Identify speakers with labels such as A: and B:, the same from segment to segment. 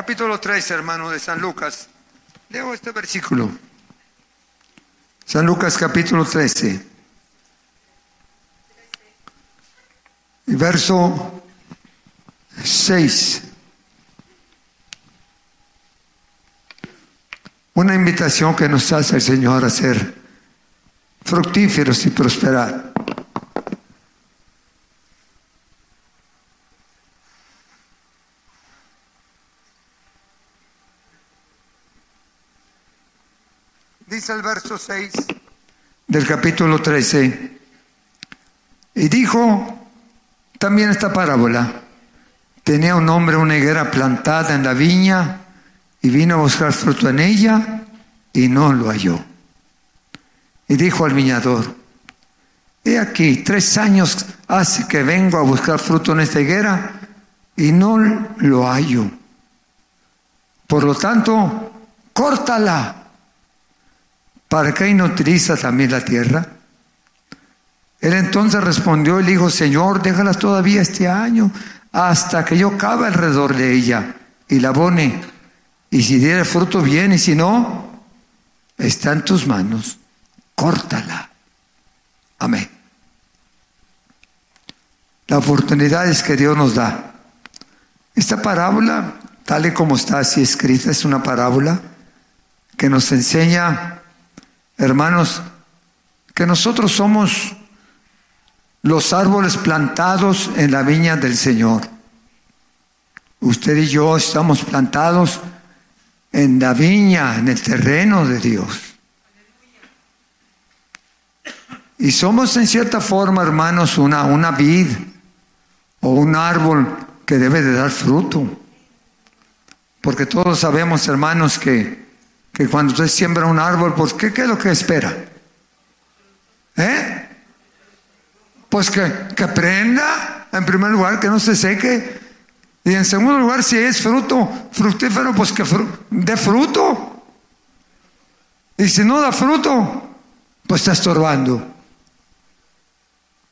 A: capítulo 3, hermano, de San Lucas. Leo este versículo. San Lucas capítulo 13. Y verso 6. Una invitación que nos hace el Señor a ser fructíferos y prosperar. Dice el verso 6 del capítulo 13. Y dijo también esta parábola. Tenía un hombre una higuera plantada en la viña y vino a buscar fruto en ella y no lo halló. Y dijo al viñador, he aquí, tres años hace que vengo a buscar fruto en esta higuera y no lo hallo. Por lo tanto, córtala ¿para qué no utiliza también la tierra? Él entonces respondió y le dijo, Señor, déjala todavía este año hasta que yo cabe alrededor de ella y la abone. Y si diera fruto bien y si no, está en tus manos. Córtala. Amén. La oportunidad es que Dios nos da. Esta parábola, tal y como está así escrita, es una parábola que nos enseña hermanos, que nosotros somos los árboles plantados en la viña del Señor. Usted y yo estamos plantados en la viña, en el terreno de Dios. Y somos en cierta forma, hermanos, una, una vid o un árbol que debe de dar fruto. Porque todos sabemos, hermanos, que que cuando usted siembra un árbol, pues ¿qué, qué es lo que espera? ¿Eh? Pues que, que prenda, en primer lugar, que no se seque. Y en segundo lugar, si es fruto fructífero, pues que dé fruto. Y si no da fruto, pues está estorbando.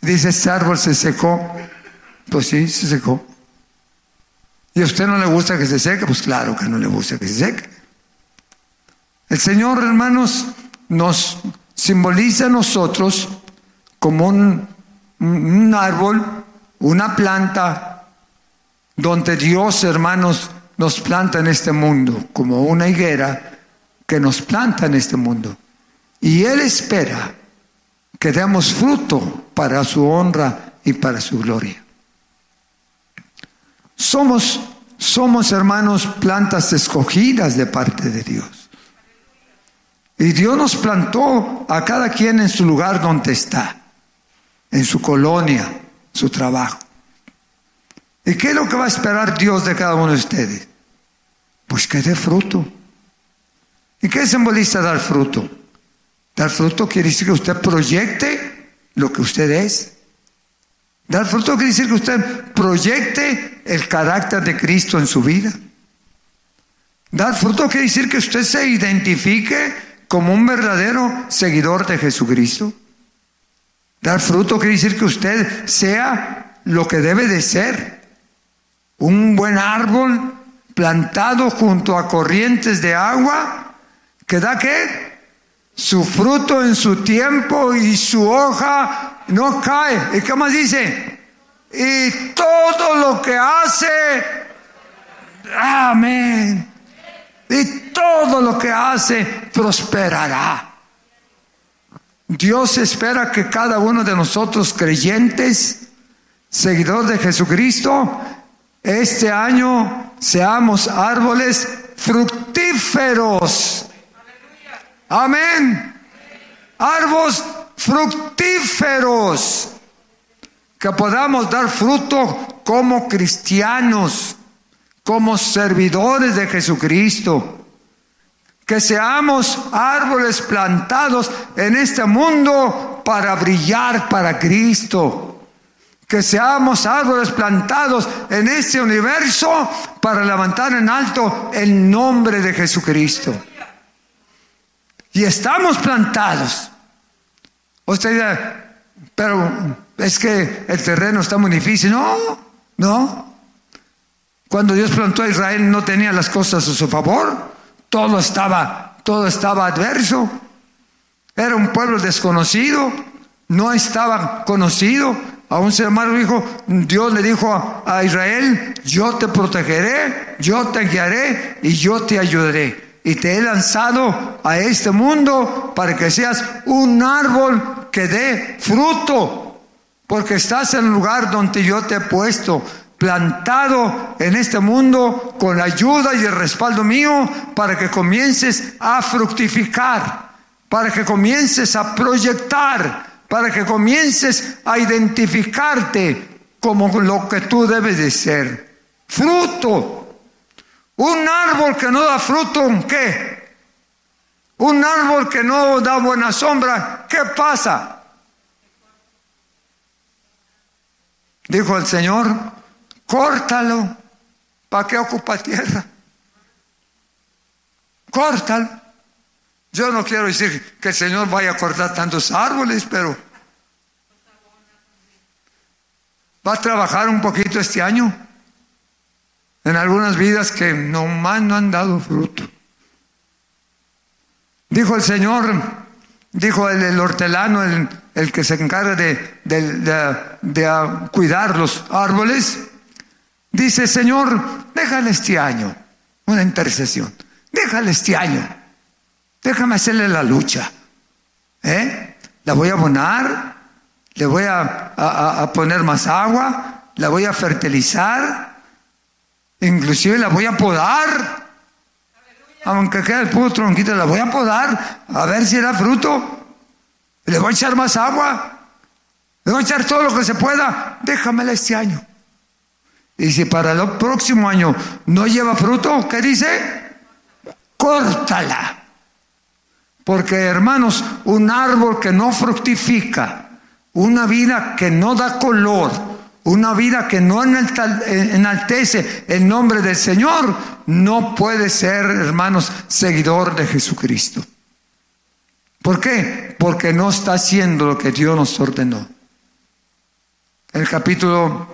A: Dice, este árbol se secó. Pues sí, se secó. ¿Y a usted no le gusta que se seque? Pues claro que no le gusta que se seque. El Señor, hermanos, nos simboliza a nosotros como un, árbol, una planta, donde Dios, hermanos, nos planta en este mundo, como una higuera que nos planta en este mundo. Y Él espera que demos fruto para su honra y para su gloria. Somos, somos hermanos, plantas escogidas de parte de Dios. Y Dios nos plantó a cada quien en su lugar donde está, en su colonia, su trabajo. ¿Y qué es lo que va a esperar Dios de cada uno de ustedes? Pues que dé fruto. ¿Y qué simboliza dar fruto? Dar fruto quiere decir que usted proyecte lo que usted es. Dar fruto quiere decir que usted proyecte el carácter de Cristo en su vida. Dar fruto quiere decir que usted se identifique como un verdadero seguidor de Jesucristo. Dar fruto quiere decir que usted sea lo que debe de ser. Un buen árbol plantado junto a corrientes de agua que da qué? Su fruto en su tiempo y su hoja no cae. ¿Y qué más dice? Y todo lo que hace, amén todo lo que hace prosperará. Dios espera que cada uno de nosotros creyentes, seguidor de Jesucristo, este año seamos árboles fructíferos. Amén. Árboles fructíferos. Que podamos dar fruto como cristianos como servidores de Jesucristo. Que seamos árboles plantados en este mundo para brillar para Cristo. Que seamos árboles plantados en este universo para levantar en alto el nombre de Jesucristo. Y estamos plantados. Usted dirá, pero es que el terreno está muy difícil. No, no. Cuando Dios plantó a Israel no tenía las cosas a su favor. Todo estaba, todo estaba adverso. Era un pueblo desconocido, no estaba conocido. A un ser humano dijo, Dios le dijo a Israel, yo te protegeré, yo te guiaré y yo te ayudaré. Y te he lanzado a este mundo para que seas un árbol que dé fruto, porque estás en el lugar donde yo te he puesto plantado en este mundo con la ayuda y el respaldo mío para que comiences a fructificar, para que comiences a proyectar, para que comiences a identificarte como lo que tú debes de ser. Fruto. Un árbol que no da fruto, ¿qué? Un árbol que no da buena sombra, ¿qué pasa? Dijo el Señor, Córtalo. ¿Para qué ocupa tierra? Córtalo. Yo no quiero decir que el Señor vaya a cortar tantos árboles, pero va a trabajar un poquito este año en algunas vidas que no más no han dado fruto. Dijo el Señor, dijo el, hortelano, el, que se encarga de cuidar los árboles, Dice, Señor, déjale este año una intercesión. Déjale este año. Déjame hacerle la lucha. ¿Eh? La voy a abonar, le voy a, poner más agua, la voy a fertilizar, inclusive la voy a podar. Aunque quede el puro tronquito, la voy a podar a ver si da fruto. Le voy a echar más agua. Le voy a echar todo lo que se pueda. Déjamela este año. Y si para el próximo año no lleva fruto, ¿qué dice? Córtala. Porque hermanos, un árbol que no fructifica, una vida que no da color, una vida que no enaltece el nombre del Señor, no puede ser, hermanos, seguidor de Jesucristo. ¿Por qué? Porque no está haciendo lo que Dios nos ordenó. El capítulo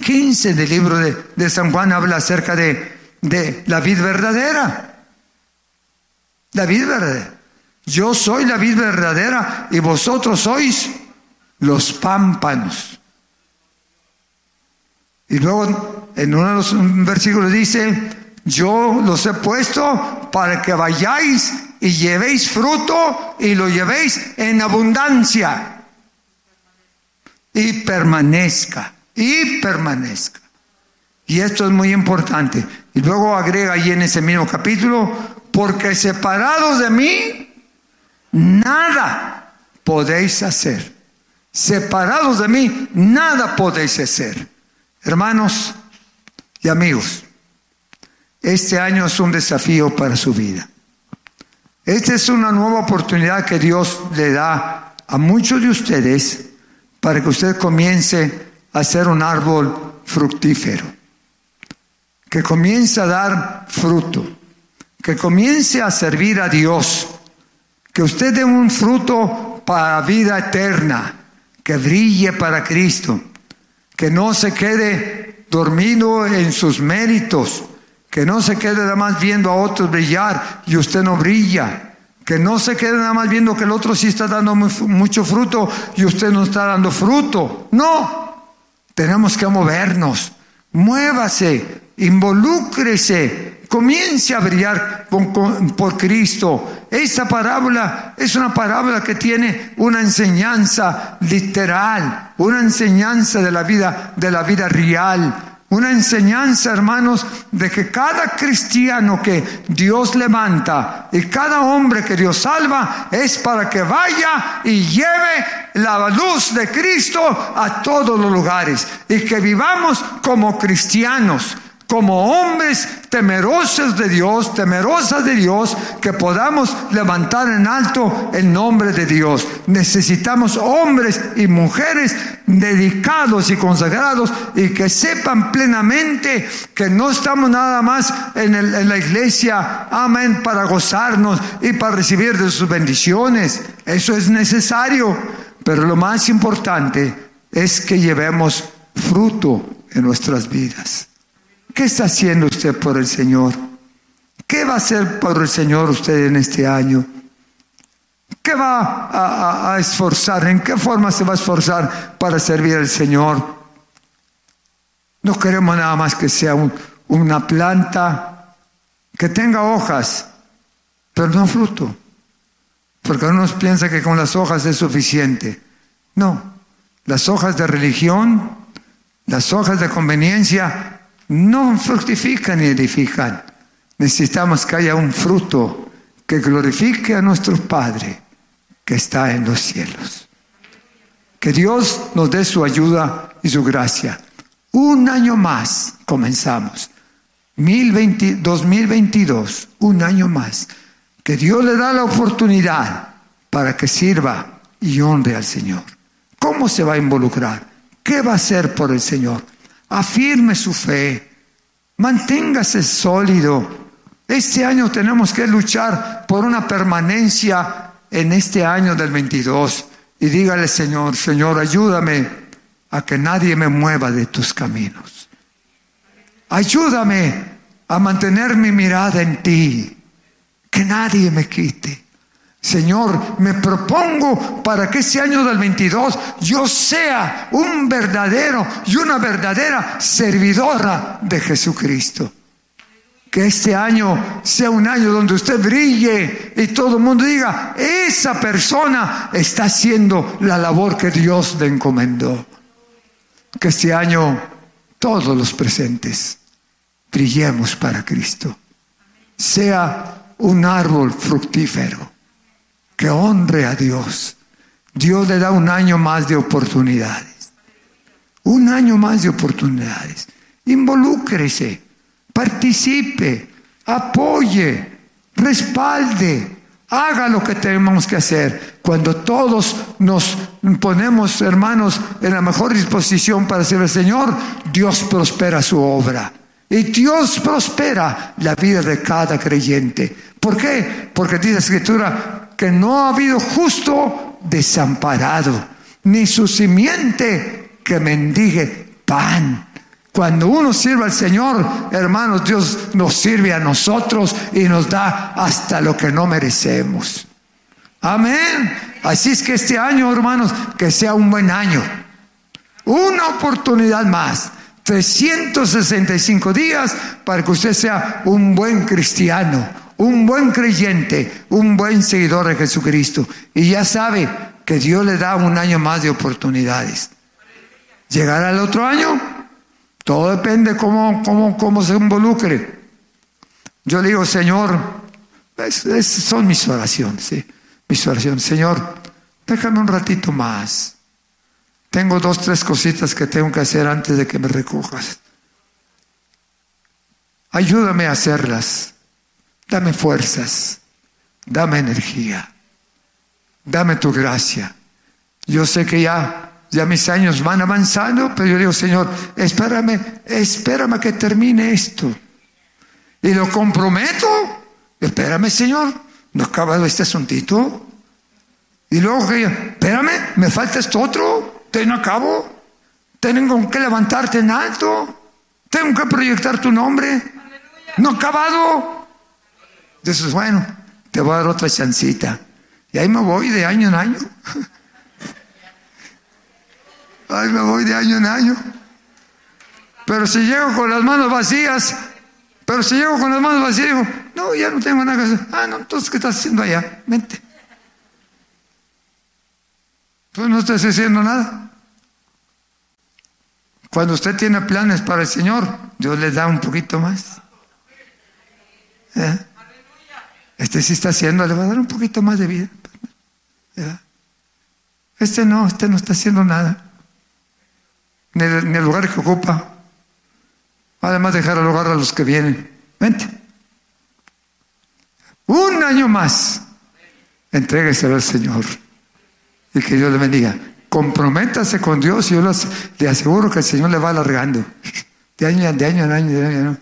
A: 15 del libro de, San Juan habla acerca de, de la vid verdadera. La vid verdadera. Yo soy la vid verdadera y vosotros sois los pámpanos. Y luego en uno de los versículos dice, yo los he puesto para que vayáis y llevéis fruto y lo llevéis en abundancia y permanezca y permanezca. Y esto es muy importante. Y luego agrega allí en ese mismo capítulo, porque separados de mí, nada podéis hacer. Separados de mí, nada podéis hacer. Hermanos y amigos, este año es un desafío para su vida. Esta es una nueva oportunidad que Dios le da a muchos de ustedes para que usted comience a ser un árbol fructífero, que comience a dar fruto, que comience a servir a Dios, que usted dé un fruto para vida eterna, que brille para Cristo, que no se quede dormido en sus méritos, que no se quede nada más viendo a otros brillar y usted no brilla, que no se quede nada más viendo que el otro sí está dando mucho fruto y usted no está dando fruto. No, tenemos que movernos. Muévase, involúcrese, comience a brillar por, Cristo. Esta parábola es una parábola que tiene una enseñanza literal, una enseñanza de la vida, de la vida real una enseñanza, hermanos, de que cada cristiano que Dios levanta y cada hombre que Dios salva es para que vaya y lleve la luz de Cristo a todos los lugares y que vivamos como cristianos, como hombres temerosos de Dios, temerosas de Dios, que podamos levantar en alto el nombre de Dios. Necesitamos hombres y mujeres dedicados y consagrados y que sepan plenamente que no estamos nada más en, en la iglesia, amén, para gozarnos y para recibir de sus bendiciones. Eso es necesario, pero lo más importante es que llevemos fruto en nuestras vidas. ¿Qué está haciendo usted por el Señor? ¿Qué va a hacer por el Señor usted en este año? ¿Qué va a, esforzar? ¿En qué forma se va a esforzar para servir al Señor? No queremos nada más que sea una planta que tenga hojas, pero no fruto. Porque uno piensa que con las hojas es suficiente. No, las hojas de religión, las hojas de conveniencia no fructifican ni edifican. Necesitamos que haya un fruto que glorifique a nuestro Padre que está en los cielos. Que Dios nos dé su ayuda y su gracia. Un año más comenzamos. 2022, un año más. Que Dios le da la oportunidad para que sirva y honre al Señor. ¿Cómo se va a involucrar? ¿Qué va a hacer por el Señor? afirme su fe, manténgase sólido. Este año tenemos que luchar por una permanencia en este año del 22 y dígale, Señor, Señor, ayúdame a que nadie me mueva de tus caminos. Ayúdame a mantener mi mirada en ti, que nadie me quite. Señor, me propongo para que ese año del 22 yo sea un verdadero y una verdadera servidora de Jesucristo. Que este año sea un año donde usted brille y todo el mundo diga, esa persona está haciendo la labor que Dios le encomendó. Que este año todos los presentes brillemos para Cristo. Sea un árbol fructífero que honre a Dios. Dios le da un año más de oportunidades. Un año más de oportunidades. Involúcrese, participe, apoye, respalde, haga lo que tenemos que hacer. Cuando todos nos ponemos, hermanos, en la mejor disposición para ser el Señor, Dios prospera su obra. Y Dios prospera la vida de cada creyente. ¿Por qué? Porque dice la Escritura, que no ha habido justo desamparado, ni su simiente que mendigue pan. Cuando uno sirve al Señor, hermanos, Dios nos sirve a nosotros y nos da hasta lo que no merecemos. Amén. Así es que este año, hermanos, que sea un buen año. Una oportunidad más. 365 días para que usted sea un buen cristiano un buen creyente, un buen seguidor de Jesucristo. Y ya sabe que Dios le da un año más de oportunidades. ¿Llegará el otro año? Todo depende cómo, cómo, cómo se involucre. Yo digo, Señor, son mis oraciones, ¿sí? mis oraciones. Señor, déjame un ratito más. Tengo dos, tres cositas que tengo que hacer antes de que me recojas. Ayúdame a hacerlas. Dame fuerzas, dame energía, dame tu gracia. Yo sé que ya, ya mis años van avanzando, pero yo digo, Señor, espérame, espérame que termine esto. Y lo comprometo. Espérame, Señor, no ha acabado este asuntito. Y luego espérame, me falta esto otro, te no acabo. Tengo que levantarte en alto. Tengo que proyectar tu nombre. No ha acabado. Entonces, bueno, te voy a dar otra chancita. Y ahí me voy de año en año. Ahí me voy de año en año. Pero si llego con las manos vacías, pero si llego con las manos vacías, digo, no, ya no tengo nada que hacer. Ah, no, entonces, ¿qué estás haciendo allá? Vente. Pues no estás haciendo nada. Cuando usted tiene planes para el Señor, Dios le da un poquito más. ¿Eh? Este sí está haciendo, le va a dar un poquito más de vida. Este no, este no está haciendo nada. Ni el, lugar que ocupa. Además, dejar el hogar a los que vienen. Vente. Un año más. Entrégueselo al Señor. Y que Dios le bendiga. Comprométase con Dios y yo le aseguro que el Señor le va alargando. De año, de año en año, de año en año.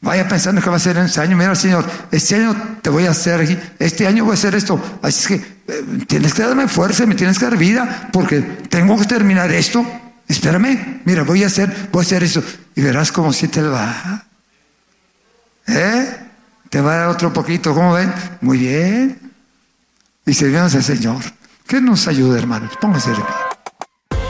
A: Vaya pensando que va a ser en este año. Mira, Señor, este año te voy a hacer aquí. Este año voy a hacer esto. Así es que eh, tienes que darme fuerza, me tienes que dar vida, porque tengo que terminar esto. Espérame, mira, voy a hacer, voy a hacer eso. Y verás cómo si te va. ¿Eh? Te va a dar otro poquito, ¿cómo ven? Muy bien. Y servimos al Señor. Que nos ayude, hermanos. Póngase de pie.